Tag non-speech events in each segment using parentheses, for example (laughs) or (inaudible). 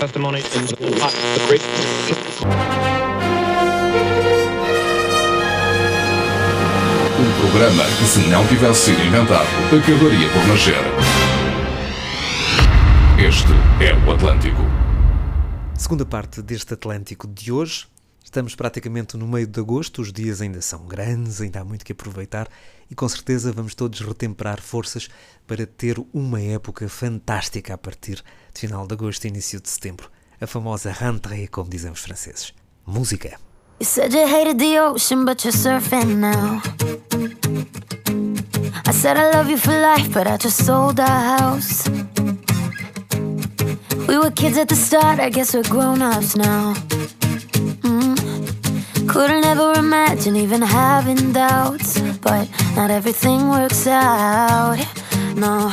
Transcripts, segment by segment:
testimony in the great. Um programa que, se não tivesse sido inventado, acabaria por nascer. Este é o Atlântico. Segunda parte deste Atlântico de hoje. Estamos praticamente no meio de agosto, os dias ainda são grandes, ainda há muito que aproveitar e com certeza vamos todos retemperar forças para ter uma época fantástica a partir de final de agosto e início de setembro. A famosa rentrée, como dizem os franceses. Música. You said you hated the ocean, but you're surfing now. I said I love you for life, but I just sold our house. We were kids at the start, I guess we're grown ups now. Mm. Couldn't ever imagine even having doubts, but not everything works out. No,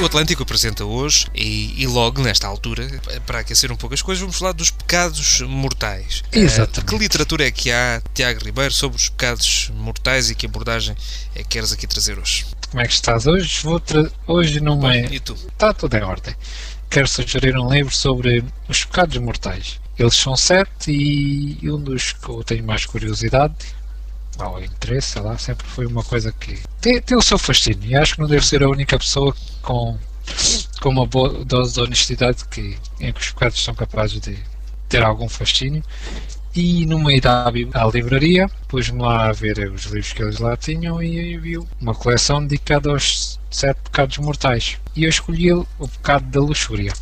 O Atlântico apresenta hoje, e, e logo nesta altura, para aquecer um pouco as coisas, vamos falar dos pecados mortais. Exatamente. Eh, que literatura é que há, Tiago Ribeiro, sobre os pecados mortais e que abordagem é que queres aqui trazer hoje? como é que estás hoje? Vou tra- hoje numa. Bem, e tu? Está tudo em ordem. Quero sugerir um livro sobre os pecados mortais. Eles são sete e um dos que eu tenho mais curiosidade, ou interesse, sei lá, sempre foi uma coisa que tem, tem o seu fascínio. E acho que não devo ser a única pessoa com, com uma boa dose de honestidade que, em que os pecados são capazes de ter algum fascínio. E no meio da bi- à livraria, pus-me lá a ver os livros que eles lá tinham e aí viu uma coleção dedicada aos sete pecados mortais. E eu escolhi o pecado da luxúria.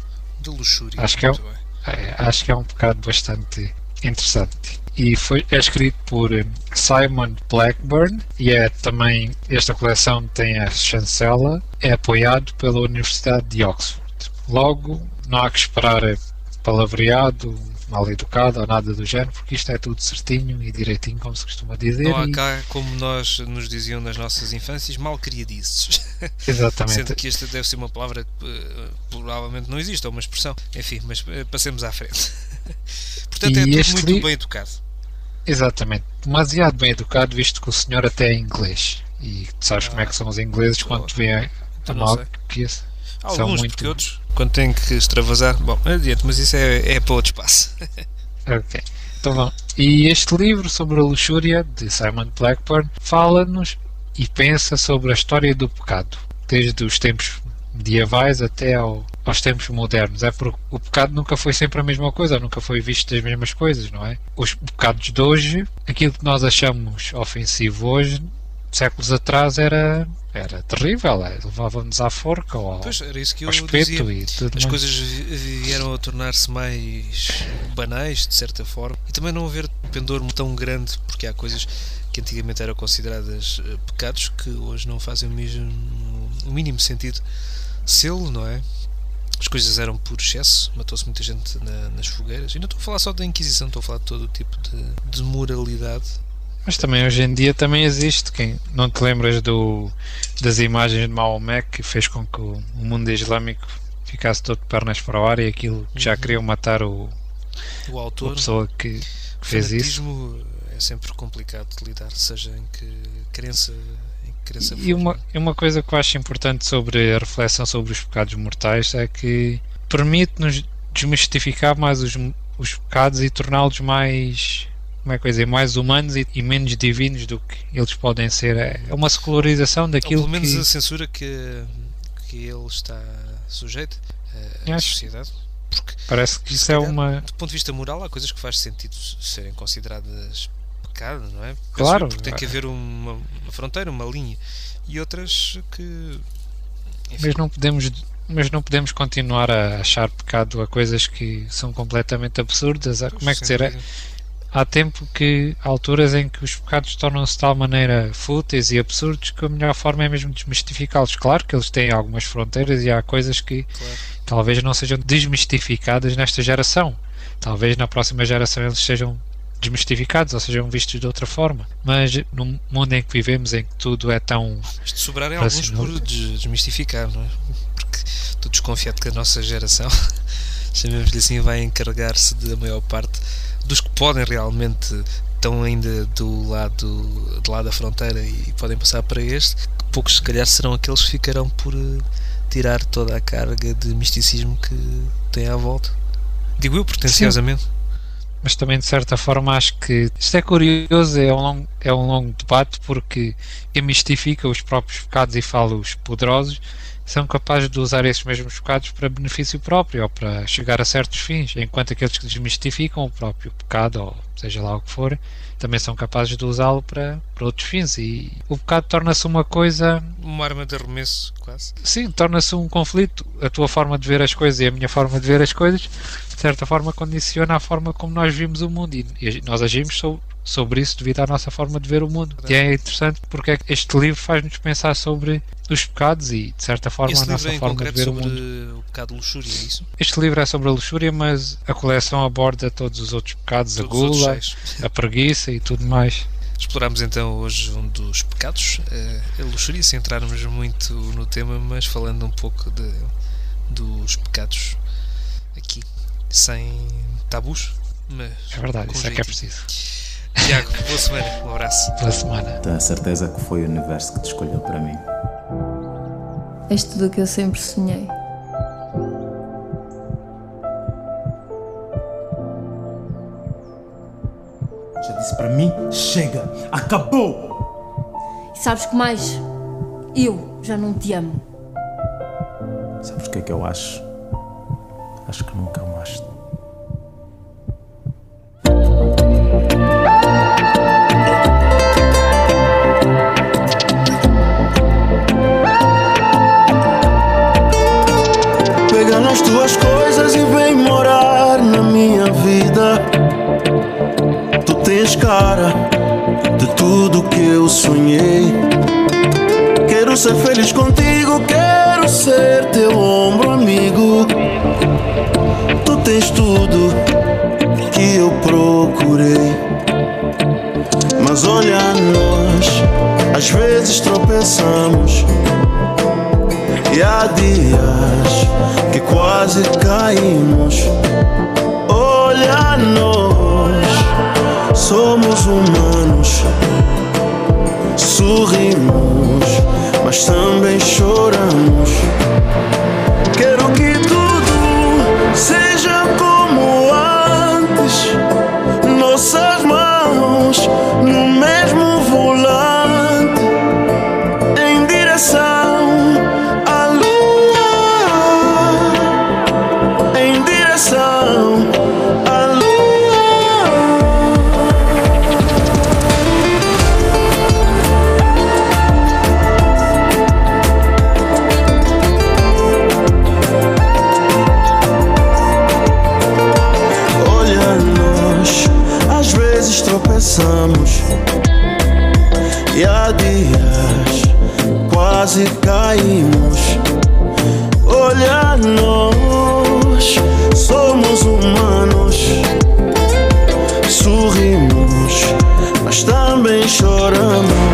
De luxúria. Acho que é bem. É, acho que é um pecado bastante interessante. E foi, é escrito por eh, Simon Blackburn e é também, esta coleção tem a chancela, é apoiado pela Universidade de Oxford. Logo, não há que esperar eh, palavreado, mal educado ou nada do género, porque isto é tudo certinho e direitinho, como se costuma dizer. Não há cá, como nós nos diziam nas nossas infâncias, mal criadizes. (laughs) exatamente. Sendo que esta deve ser uma palavra que eh, provavelmente não existe, ou uma expressão. Enfim, mas passemos à frente. (laughs) Portanto, é E tudo este muito li- bem educado. Exatamente. Demasiado bem educado, visto que o senhor até é inglês. E tu sabes como é que são os ingleses quando te vêem a mal que São alguns, muito- porque outros, quando têm que extravasar, bom, adiante, mas isso é, é para outro espaço. Ok. Então vamos. E este livro sobre a luxúria, de Simon Blackburn, fala-nos e pensa sobre a história do pecado, desde os tempos medievais até ao- aos tempos modernos. É porque o pecado nunca foi sempre a mesma coisa, nunca foi visto das mesmas coisas, não é? Os pecados de hoje, aquilo que nós achamos ofensivo hoje, séculos atrás era, era terrível, é, levava-nos à forca ou ao, Pois, era isso que eu espeto dizia. e tudo As mais. coisas vi- vieram a tornar-se mais banais, de certa forma, e também não haver pendor tão grande, porque há coisas que antigamente eram consideradas eh, pecados que hoje não fazem o mesmo, o mínimo sentido sê-lo, não é? As coisas eram por excesso, matou-se muita gente na- nas fogueiras. E não estou a falar só da Inquisição, estou a falar de todo o tipo de, de moralidade. Mas também hoje em dia também existe quem não te lembras do das imagens de Maomé que fez com que o, o mundo islâmico ficasse todo de pernas para o ar e aquilo que já Uhum. queriam matar o, O a autor, pessoa que, que fez isso. é sempre complicado de lidar, seja em que crença, E uma, uma coisa que eu acho importante sobre a reflexão sobre os pecados mortais é que permite-nos desmistificar mais os, os pecados e torná-los mais como é que dizer, mais humanos e, e menos divinos do que eles podem ser. É é uma secularização Ou daquilo pelo menos que a censura que, que ele está sujeito eh, à sociedade. Porque, parece que isso é uma. do ponto de vista moral, há coisas que faz sentido serem consideradas não é? Claro. eu, Porque tem que haver uma, uma fronteira, uma linha. E outras que. Enfim, Mas não podemos mas não podemos continuar a achar pecado a coisas que são completamente absurdas. Como é que dizer? É-. Há tempo que há alturas em que os pecados tornam-se de tal maneira fúteis e absurdos que a melhor forma é mesmo desmistificá-los. Claro que eles têm algumas fronteiras e há coisas que Claro. talvez não sejam desmistificadas nesta geração. Talvez na próxima geração eles sejam desmistificados ou sejam vistos de outra forma. Mas no mundo em que vivemos, em que tudo é tão Isto sobrarem alguns Racional. por des- desmistificar, não é? Porque estou desconfiado que a nossa geração, (laughs) chamemos-lhe assim, vai encarregar-se da maior parte dos que podem realmente estão ainda do lado, do lado da fronteira e podem passar para este. Poucos, se calhar, serão aqueles que ficarão por eh, tirar toda a carga de misticismo que tem à volta. Digo eu, pretenciosamente. Mas também de certa forma acho que isto é curioso, é um longo, é um longo debate porque quem mistifica os próprios pecados e fala os poderosos são capazes de usar esses mesmos pecados para benefício próprio ou para chegar a certos fins, enquanto aqueles que desmistificam o próprio pecado, ou seja lá o que for, também são capazes de usá-lo para, para outros fins e o pecado torna-se uma coisa Uma arma de arremesso, quase. sim, torna-se um conflito. A tua forma de ver as coisas e a minha forma de ver as coisas, de certa forma, condiciona a forma como nós vimos o mundo. E nós agimos sobre, sobre isso devido à nossa forma de ver o mundo. E é interessante porque é este livro faz-nos pensar sobre os pecados e, de certa forma, Esse a nossa é forma de ver o mundo. o pecado de luxúria, é isso? Este livro é sobre a luxúria, mas a coleção aborda todos os outros pecados, Todos a gula, seis. a preguiça e tudo mais. Exploramos então hoje um dos pecados, eh, a luxúria, sem entrarmos muito no tema, mas falando um pouco de, dos pecados aqui, sem tabus, mas É verdade, com isso é que é preciso. Tiago, boa semana, um abraço. Pela semana. Tenho a certeza que foi o universo que te escolheu para mim. És tudo o que eu sempre sonhei. Já disse para mim, chega, acabou! E sabes que mais? Eu já não te amo. Sabes o que é que eu acho? Acho que nunca amaste. Tens cara de tudo que eu sonhei. Quero ser feliz contigo, quero ser teu ombro amigo. Tu tens tudo que eu procurei. Mas olha nós, às vezes tropeçamos. E há dias que quase caímos. Olha nós, somos humanos. Sorrimos, mas também choramos. Quero que tudo seja também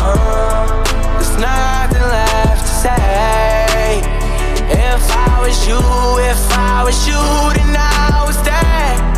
Uh, there's nothing left to say. If I was you, if I was you, then I would stay.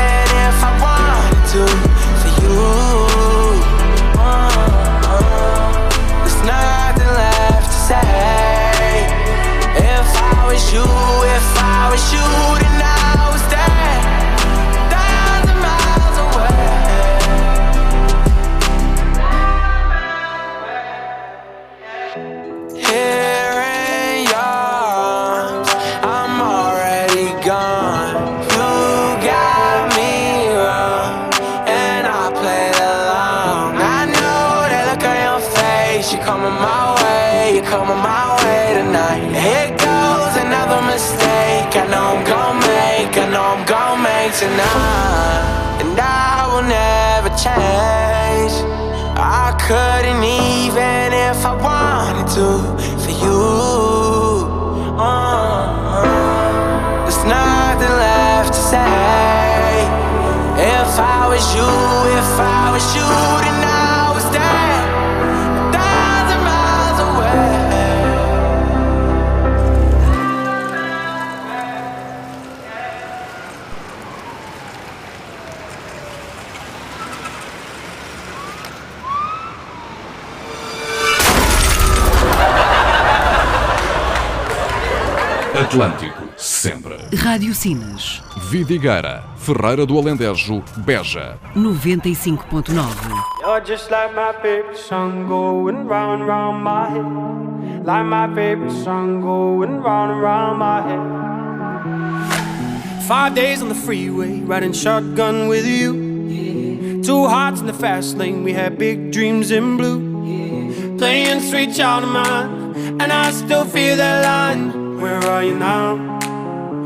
Rádio Sinas. Vidigueira, Ferreira do Alentejo, Beja. 95.9. You're just like my favorite song going round round my head. Like my favorite song going round round my head. Five days on the freeway, riding shotgun with you. Two hearts in the fast lane, we had big dreams in blue. Playing sweet child of mine, and I still feel that line. Where are you now?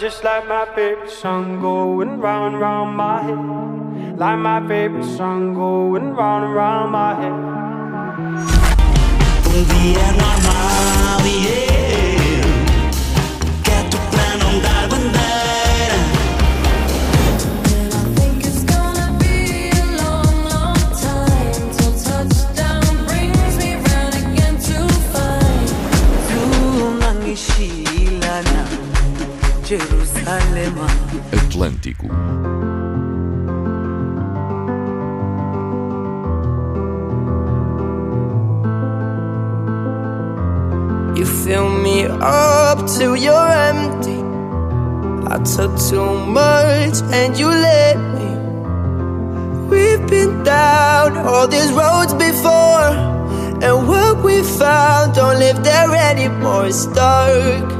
Just like my favorite song going round and round my head. Like my favorite song going round and round my head. Um dia normal e Jerusalema Atlântico. You fill me up till you're empty. I took too much and you let me. We've been down all these roads before, and what we found don't live there anymore. It's dark, it's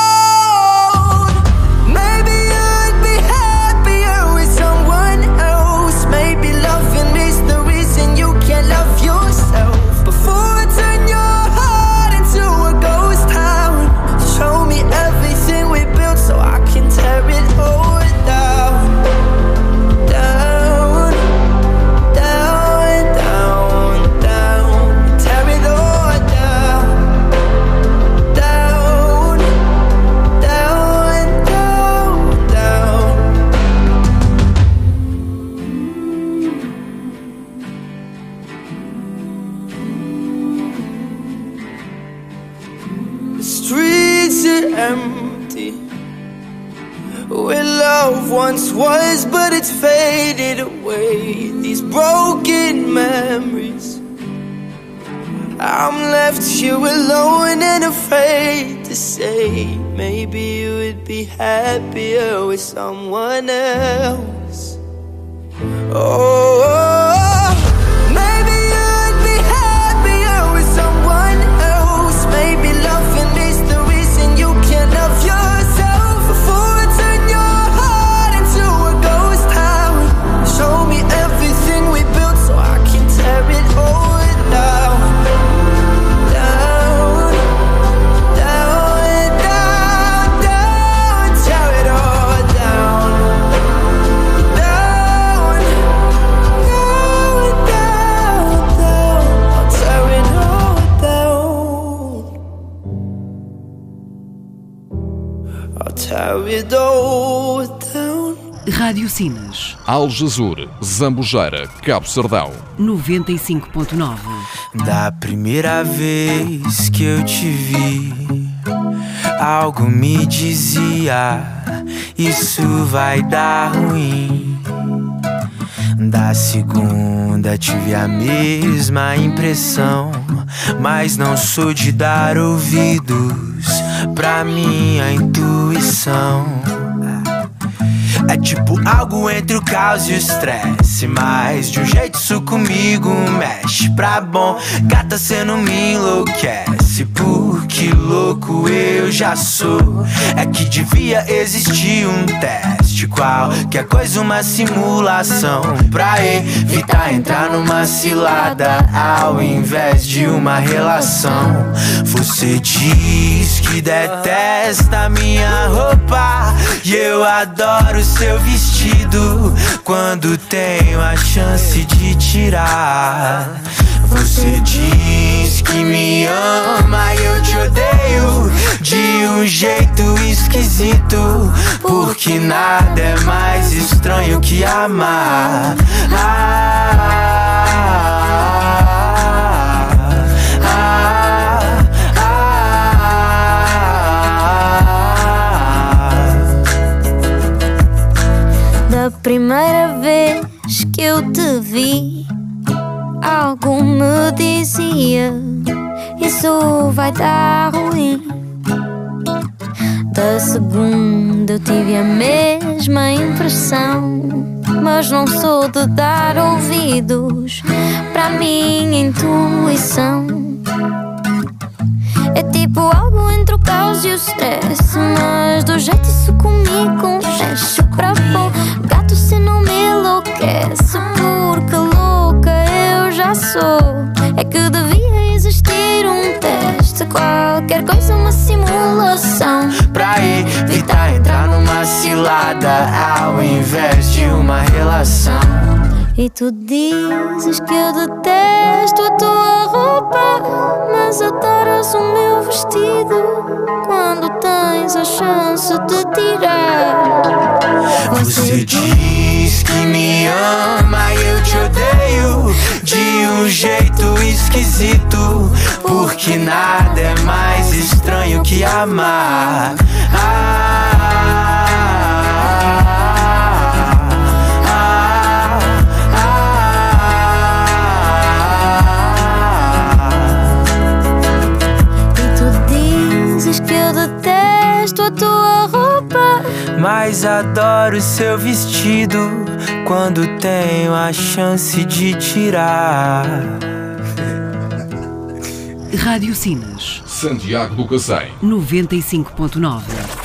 Rádio Sinas. Aljazur, Zambujeira, Cabo Sardão. 95.9. Da primeira vez que eu te vi, algo me dizia: Isso vai dar ruim. Da segunda tive a mesma impressão, mas não sou de dar ouvidos pra minha intuição. É tipo algo entre o caos e o estresse. Mas de um jeito isso comigo mexe pra bom. Gata, cê não me enlouquece. Porque louco eu já sou. É que devia existir um teste. Qualquer coisa, uma simulação. Pra evitar entrar numa cilada. Ao invés de uma relação. Você diz que detesta minha roupa. E eu adoro seu vestido quando tenho a chance de tirar. Você diz que me ama e eu te odeio de um jeito esquisito. Porque nada é mais estranho que amar. Ah, Da primeira vez que eu te vi, algo me dizia: Isso vai dar ruim. Da segunda eu tive a mesma impressão, mas não sou de dar ouvidos para minha intuição. É tipo algo entre o caos e o stress. Mas do jeito isso comigo confesso para pôr gato se não me enlouquece. Porque já sou. É que devia existir um teste. Qualquer coisa, uma simulação. Pra evitar entrar numa cilada ao invés de uma relação. E tu dizes que eu detesto a tua roupa, mas adoras o meu vestido quando tens a chance de tirar. Você diz que me ama e eu te odeio de um jeito esquisito. Porque nada é mais estranho que amar. Ah, tua roupa. Mas adoro seu vestido quando tenho a chance de tirar. Rádio Sinas. Santiago do Cacém. 95.9.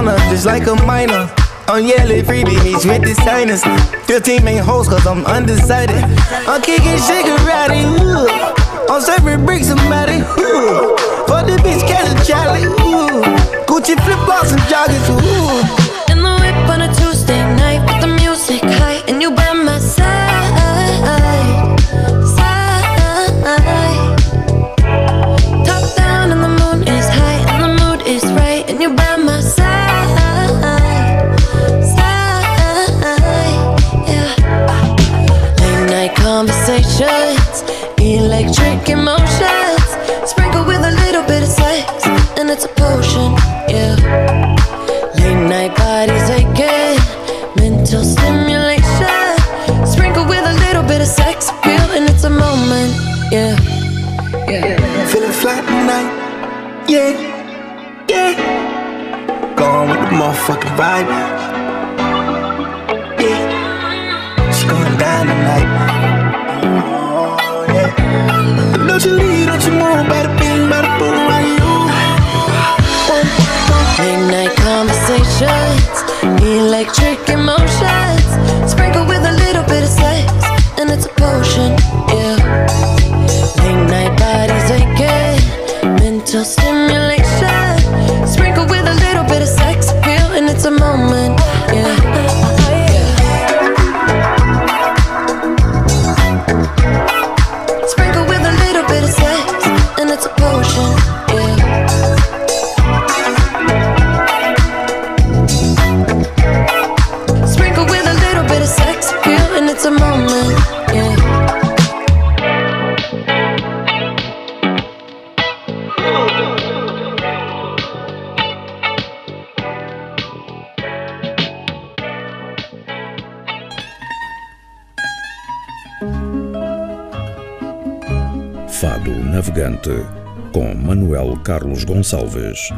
1400, just like a minor. I'm freebie meets with the signers. 15 main hoes, cause I'm undecided. I'm kicking Shigarati, ooh. I'm serving bricks somebody, ooh. For the bitch, catch a Charlie, ooh. Gucci flip flops and joggers, ooh. In the whip on a Tuesday night with the music high, and you by conversations, electric emotions, sprinkle with a little bit of sex, and it's a potion. Yeah. Late night bodies aching, mental stimulation. Sprinkle with a little bit of sex appeal, and it's a moment. Yeah. Yeah. Feeling flat tonight, yeah, yeah. Going with the motherfucking vibe, electric emotions. Sprinkle with a little bit of sex, and it's a potion. Yeah. Late night bodies mental. Carlos Gonçalves.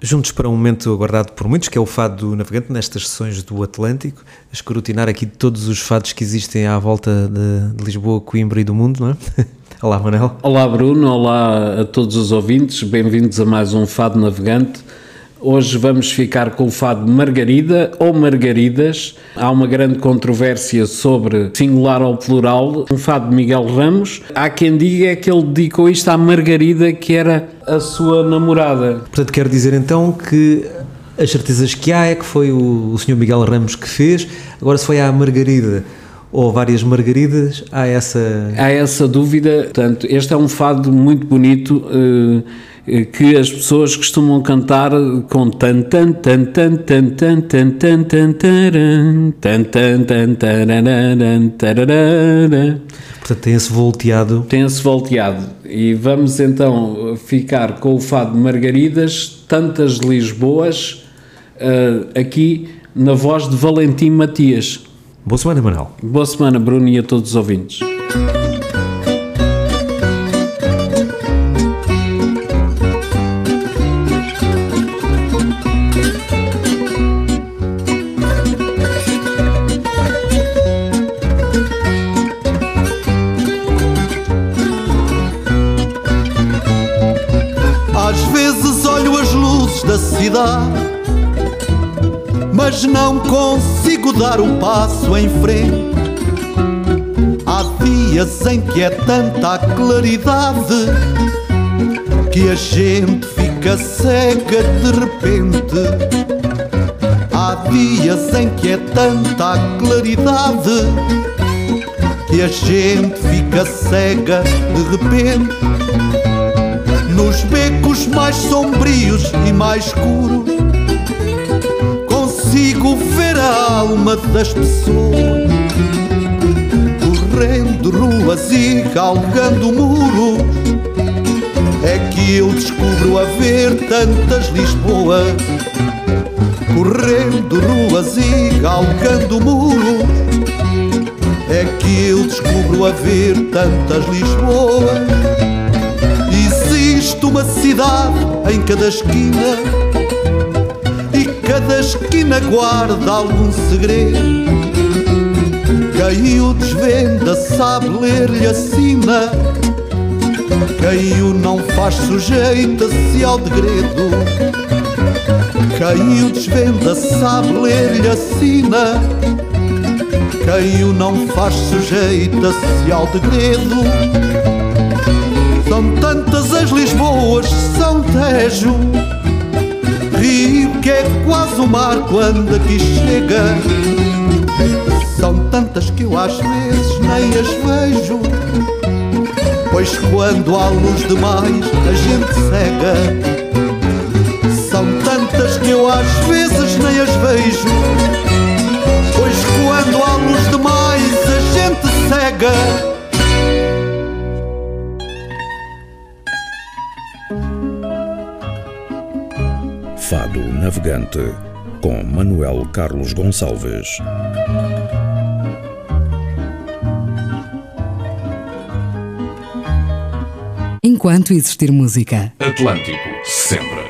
Juntos para um momento aguardado por muitos, que é o fado do navegante nestas sessões do Atlântico, a escrutinar aqui todos os fados que existem à volta de, de Lisboa, Coimbra e do mundo, não é? (laughs) Olá, Manel. Olá, Bruno. Olá a todos os ouvintes. Bem-vindos a mais um Fado Navegante. Hoje vamos ficar com o fado Margarida ou Margaridas. Há uma grande controvérsia sobre singular ou plural. Um fado de Miguel Ramos. Há quem diga que ele dedicou isto à Margarida, que era a sua namorada. Portanto, quero dizer então que as certezas que há é que foi o, o Sr. Miguel Ramos que fez. Agora, se foi à Margarida ou várias margaridas, há essa... Há essa dúvida. Portanto, este é um fado muito bonito eh, que as pessoas costumam cantar com tan tan tan tan tan tan tan tan tan tan tan tan tararara. Portanto, tem esse volteado. Tem esse volteado. E vamos então ficar com o fado de Margaridas, tantas Lisboas, eh, aqui na voz de Valentim Matias. Boa semana, Manuel. Boa semana, Bruno, e a todos os ouvintes. Dar um passo em frente. Há dias em que é tanta a claridade que a gente fica cega de repente. Há dias em que é tanta a claridade que a gente fica cega de repente. Nos becos mais sombrios e mais escuros Consigo ver a alma das pessoas Correndo ruas e galgando muros. É que eu descubro a ver tantas Lisboas Correndo ruas e galgando muros. É que eu descubro a ver tantas Lisboas. Existe uma cidade em cada esquina cada esquina guarda algum segredo. Quem o desvenda sabe ler-lhe a sina Quem o não faz sujeita-se ao degredo. Quem o desvenda sabe ler-lhe a sina Quem o não faz sujeita-se ao degredo. São tantas as Lisboas, São Tejo que é quase o mar quando aqui chega. São tantas que eu às vezes nem as vejo Pois quando há luz demais a gente cega. São tantas que eu às vezes nem as vejo Pois quando há luz demais a gente cega Fado Navegante com Manuel Carlos Gonçalves. Enquanto existir música. Atlântico, sempre.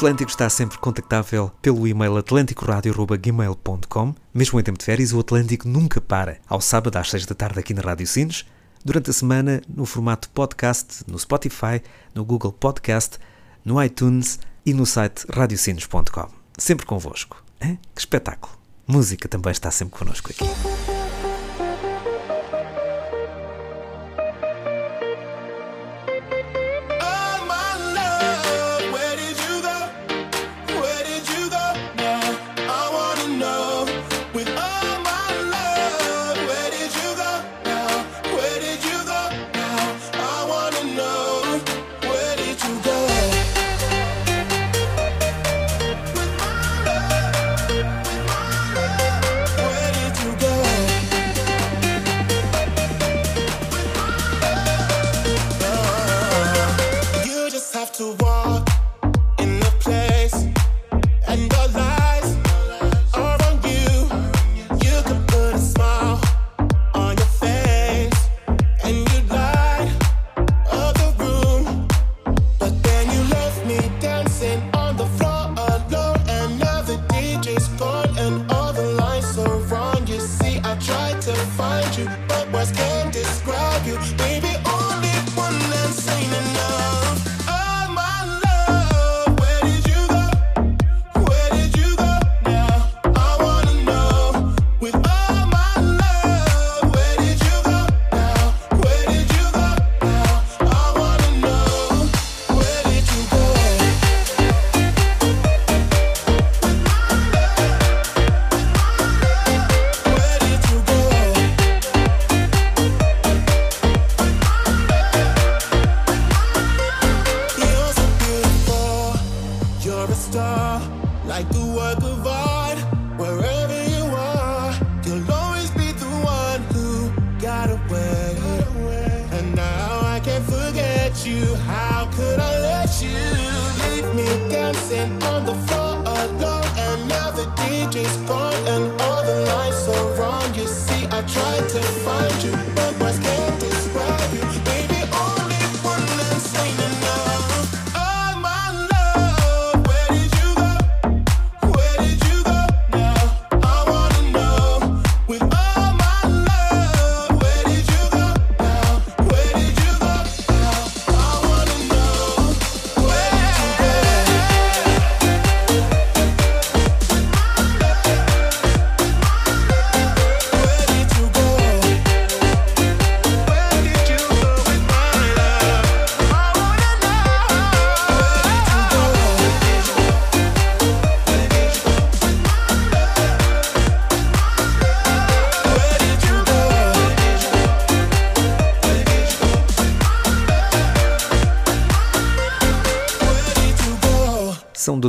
Atlântico está sempre contactável pelo e-mail atlanticoradio.gmail.com. Mesmo em tempo de férias, o Atlântico nunca para. Ao sábado, às 6 da tarde, aqui na Rádio Sines. Durante a semana, no formato podcast, no Spotify, no Google Podcast, no iTunes e no site radiocinos.com. Sempre convosco. Hein? Que espetáculo! Música também está sempre connosco aqui.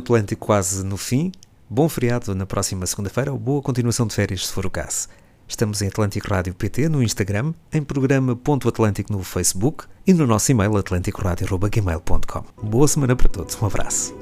Atlântico quase no fim. Bom feriado na próxima segunda-feira ou boa continuação de férias, se for o caso. Estamos em Atlântico Rádio PT no Instagram, em programa Ponto Atlântico no Facebook e no nosso e-mail atlanticoradio.gmail.com. Boa semana para todos, um abraço.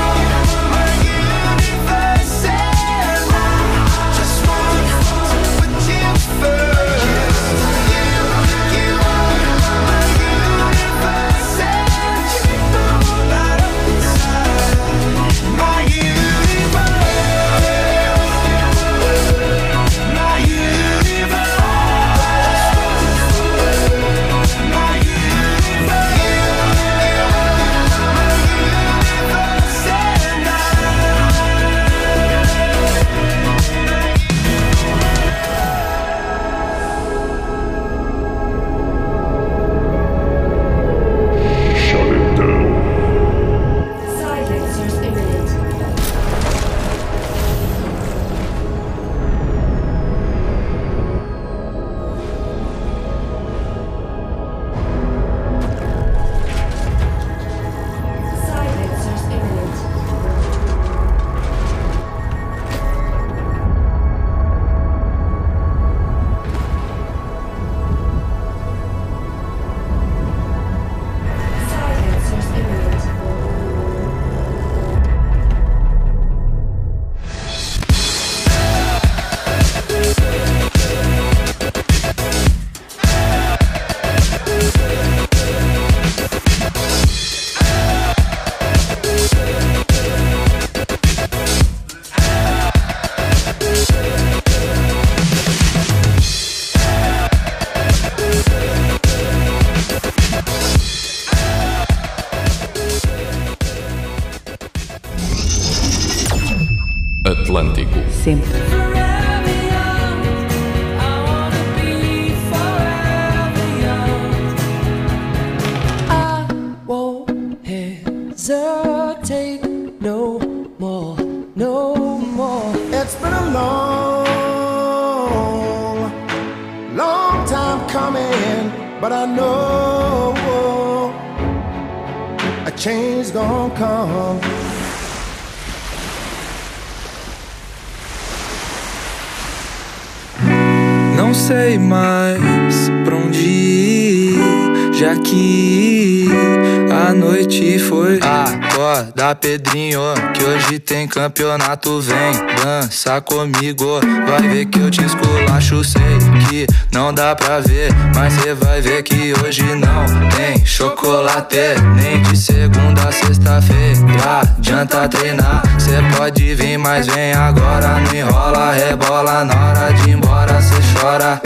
a noite foi. Acorda, Pedrinho, que hoje tem campeonato. Vem dança comigo, vai ver que eu te esculacho. Sei que não dá pra ver, mas cê vai ver que hoje não tem chocolate. Nem de segunda a sexta-feira, adianta treinar. Cê pode vir, mas vem agora. Não enrola, rebola, na hora de ir embora cê chora.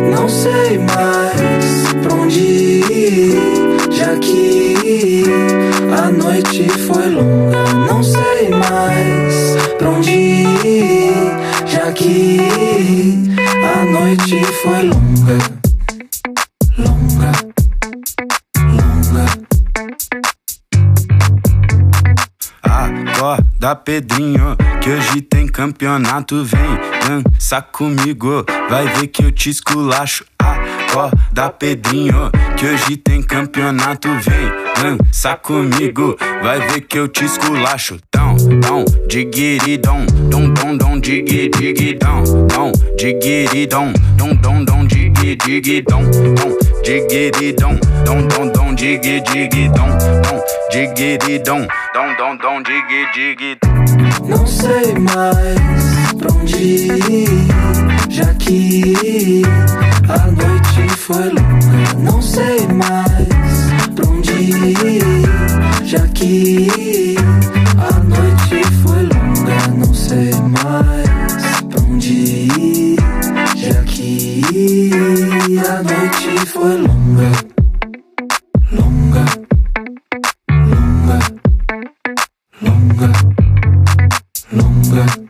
Não sei mais onde já que a noite foi longa. Não sei mais pra onde ir, já que a noite foi. Longa, Acorda, Pedrinho, que hoje tem campeonato. Vem dança comigo, vai ver que eu te esculacho. Acorda, Pedrinho, que hoje tem campeonato. Vem dança comigo, vai ver que eu te esculacho. Dão, dão, digiri, dom, dom, dom, digi, digi, dom, dom, digiri, dom, dom, dom, digi, digi, dom, dom, digiri, dom, dom, dom, digi, digi, dom, dom, digiri, dom, dom, dom, dom, digi, digi. Não sei mais pra onde ir, já que a noite foi longa. Não sei mais pra onde ir, já que a noite foi longa. Não sei mais pra onde ir, já que a noite foi. Longa, longa, longa,